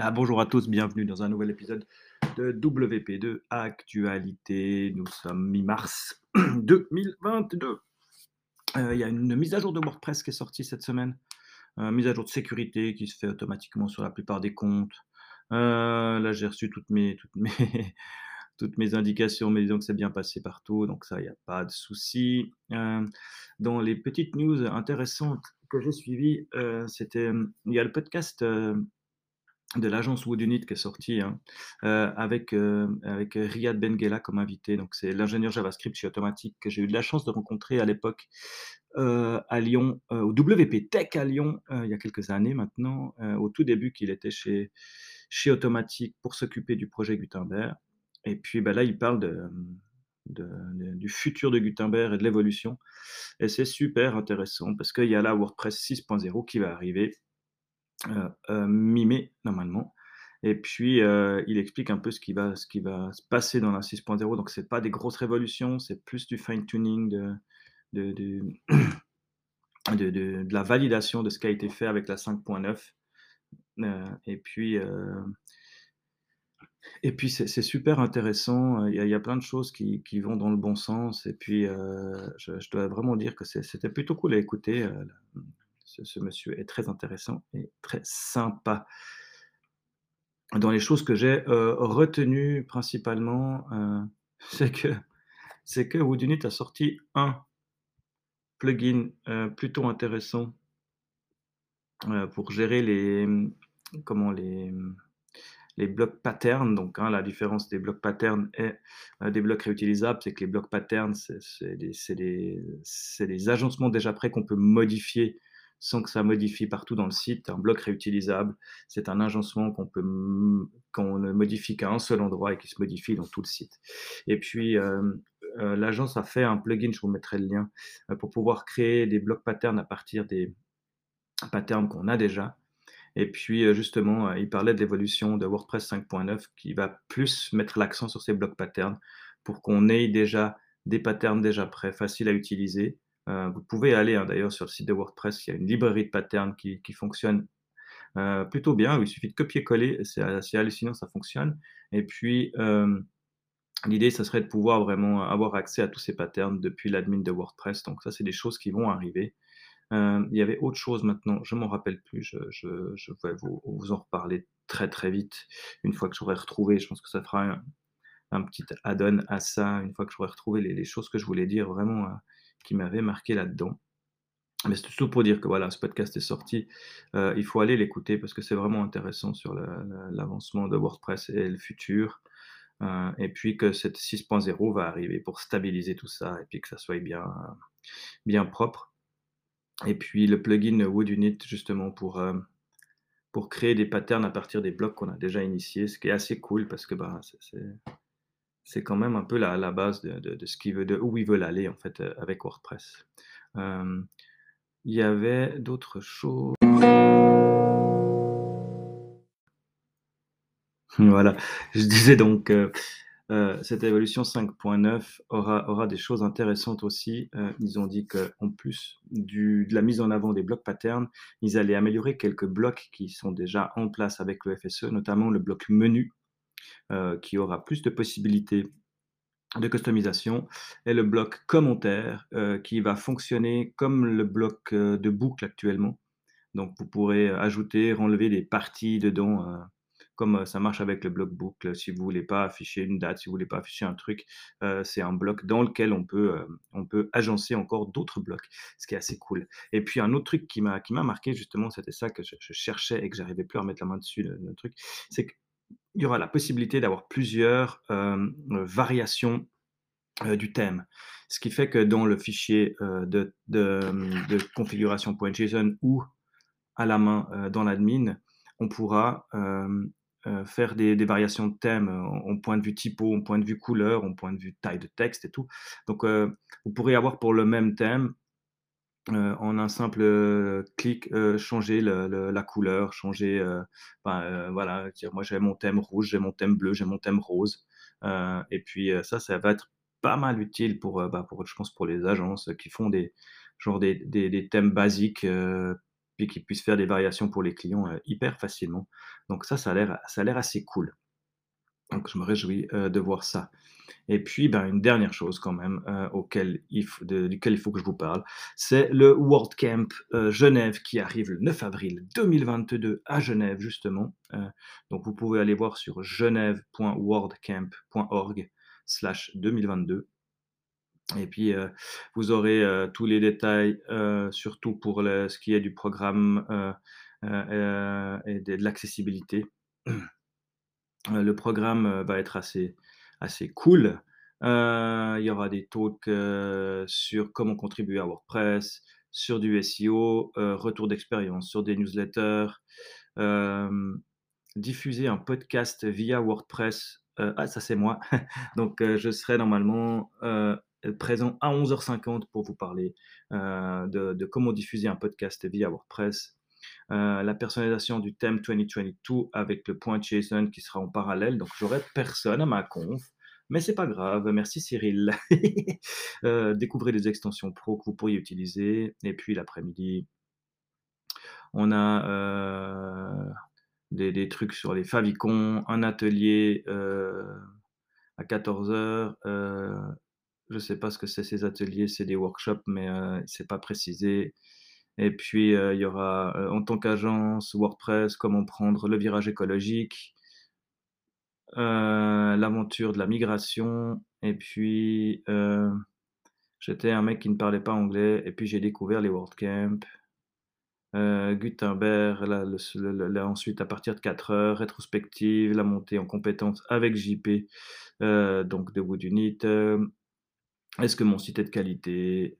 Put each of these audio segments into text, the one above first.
Ah, bonjour à tous, bienvenue dans un nouvel épisode de WP2 Actualité. Nous sommes mi-mars 2022. Euh, Il y a une mise à jour de WordPress qui est sortie cette semaine. Euh, mise à jour de sécurité qui se fait automatiquement sur la plupart des comptes. Euh, là, j'ai reçu toutes mes, toutes, mes, toutes mes indications, mais disons que c'est bien passé partout, donc ça, il n'y a pas de souci. Dans les petites news intéressantes que j'ai suivies, c'était, il y a le podcast de l'agence Woodunit qui est sorti hein, euh, avec, euh, avec Riyad Benguela comme invité. Donc, c'est l'ingénieur JavaScript chez Automatique que j'ai eu de la chance de rencontrer à l'époque euh, à Lyon, au WP Tech à Lyon, il y a quelques années maintenant, au tout début qu'il était chez, chez Automatique pour s'occuper du projet Gutenberg. Et puis ben là, il parle de, du futur de Gutenberg et de l'évolution. Et c'est super intéressant parce qu'il y a là WordPress 6.0 qui va arriver euh, euh, normalement. Et puis, euh, il explique un peu ce qui va, ce qui va se passer dans la 6.0. Donc, c'est pas des grosses révolutions, c'est plus du fine-tuning, de, de, de, de- la validation de ce qui a été fait avec la 5.9. Euh, et puis, et puis c'est super intéressant. Il y, a, plein de choses qui, qui vont dans le bon sens. Et puis, je, dois vraiment dire que c'était plutôt cool à écouter. Ce, monsieur est très intéressant et très sympa. Dans les choses que j'ai euh, retenues principalement, euh, c'est que, Woodunit a sorti un plugin euh, plutôt intéressant pour gérer les, comment les, les blocs patterns. Donc, hein, la différence des blocs patterns et des blocs réutilisables, c'est que les blocs patterns, c'est des, des agencements déjà prêts qu'on peut modifier sans que ça modifie partout dans le site. Un bloc réutilisable, c'est un agencement qu'on peut qu'on ne modifie qu'à un seul endroit et qui se modifie dans tout le site. Et puis, euh, euh, l'agence a fait un plugin, je vous mettrai le lien, euh, pour pouvoir créer des blocs patterns à partir des patterns qu'on a déjà. Et puis, justement, il parlait de l'évolution de WordPress 5.9 qui va plus mettre l'accent sur ces blocs patterns pour qu'on ait déjà des patterns déjà prêts, faciles à utiliser. Euh, vous pouvez aller hein, d'ailleurs sur le site de WordPress, il y a une librairie de patterns qui, qui fonctionne euh, plutôt bien. Il suffit de copier-coller, c'est assez hallucinant, ça fonctionne. Et puis, euh, l'idée, ça serait de pouvoir vraiment avoir accès à tous ces patterns depuis l'admin de WordPress. Donc, ça, c'est des choses qui vont arriver. Il y avait autre chose maintenant, je m'en rappelle plus, je, je- je vais vous, en reparler très très vite une fois que j'aurai retrouvé. Je pense que ça fera un, petit add-on à ça, une fois que j'aurai retrouvé les, choses que je voulais dire vraiment qui m'avaient marqué là-dedans. Mais c'est tout pour dire que voilà, ce podcast est sorti. Euh, il faut aller l'écouter parce que c'est vraiment intéressant sur l'avancement de WordPress et le futur. Euh, et puis que cette 6.0 va arriver pour stabiliser tout ça et puis que ça soit bien, bien propre. Et puis le plugin Woodunit justement pour, euh, pour créer des patterns à partir des blocs qu'on a déjà initiés, ce qui est assez cool parce que bah, c'est- c'est quand même un peu la, base de, ce qu'il veut, de où ils veulent aller en fait euh, avec WordPress. Euh, il y avait d'autres choses. Voilà, je disais donc, euh, euh, cette évolution 5.9 aura, aura des choses intéressantes aussi. Ils ont dit qu'en plus de la mise en avant des blocs patterns, ils allaient améliorer quelques blocs qui sont déjà en place avec le FSE, notamment le bloc menu, euh, qui aura plus de possibilités de customisation, et le bloc commentaire, euh, qui va fonctionner comme le bloc euh, de boucle actuellement. Donc vous pourrez ajouter, enlever des parties dedans, comme ça marche avec le bloc boucle. Si vous voulez pas afficher une date, si vous voulez pas afficher un truc, c'est un bloc dans lequel on peut, on peut agencer encore d'autres blocs, ce qui est assez cool. Et puis un autre truc qui m'a marqué justement, c'était ça que je, cherchais et que j'arrivais plus à mettre la main dessus, le, truc, c'est qu'il y aura la possibilité d'avoir plusieurs euh, euh, variations euh, du thème. Ce qui fait que dans le fichier de, de, de configuration.json ou à la main dans l'admin, on pourra euh, faire des, variations de thème en, point de vue typo, en point de vue couleur, en point de vue taille de texte et tout. Donc, vous pourrez avoir pour le même thème, euh, en un simple euh, clic, euh, changer le- la couleur, changer, ben, voilà, dire, moi j'ai mon thème rouge, j'ai mon thème bleu, j'ai mon thème rose. Et puis ça, ça va être pas mal utile pour, bah, pour, je pense, pour les agences qui font des, genre des, des, thèmes basiques, puis qu'ils puissent faire des variations pour les clients hyper facilement. Donc ça, ça a l'air, ça a l'air assez cool. Donc je me réjouis de voir ça. Et puis, ben, une dernière chose quand même auquel il duquel il faut que je vous parle, c'est le World Camp Genève qui arrive le 9 avril 2022 à Genève justement. donc vous pouvez aller voir sur genève.worldcamp.org slash 2022. Et puis, vous aurez tous les détails, surtout pour ce qui est du programme et de, l'accessibilité. Le programme va être assez, cool. il y aura des talks sur comment contribuer à WordPress, sur du SEO, retour d'expérience, sur des newsletters, diffuser un podcast via WordPress. ah, ça c'est moi. Donc, je serai normalement présent à 11h50 pour vous parler de, comment diffuser un podcast via WordPress. La personnalisation du thème 2022 avec le point JSON qui sera en parallèle. Donc, j'aurai personne à ma conf, mais c'est pas grave. Merci Cyril. découvrez des extensions pro que vous pourriez utiliser. Et puis l'après-midi, on a des, des, trucs sur les favicons, un atelier à 14h je ne sais pas ce que c'est ces ateliers, c'est des workshops, mais euh, c'est pas précisé. Et puis, euh, il y aura, euh, en tant qu'agence WordPress, comment prendre le virage écologique, l'aventure de la migration. Et puis, j'étais un mec qui ne parlait pas anglais, et puis j'ai découvert les WordCamp. Gutenberg, là, ensuite à partir de 4 heures, rétrospective, la montée en compétences avec JP, donc de Wood Unit, est-ce que mon site est de qualité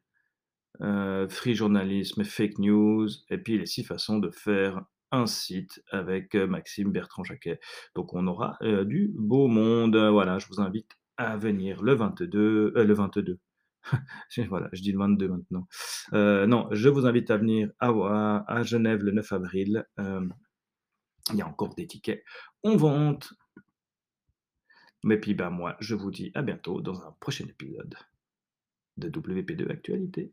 euh, Free journalisme, fake news, et puis les six façons de faire un site avec euh, Maxime Bertrand-Jacquet. Donc on aura euh, du beau monde. Voilà, je vous invite à venir le 22, le 22. voilà, je dis le 22 maintenant. non, je vous invite à venir à, Genève le 9 avril. il y a encore des tickets en vente. Mais puis ben moi, je vous dis à bientôt dans un prochain épisode de WP2 Actualité.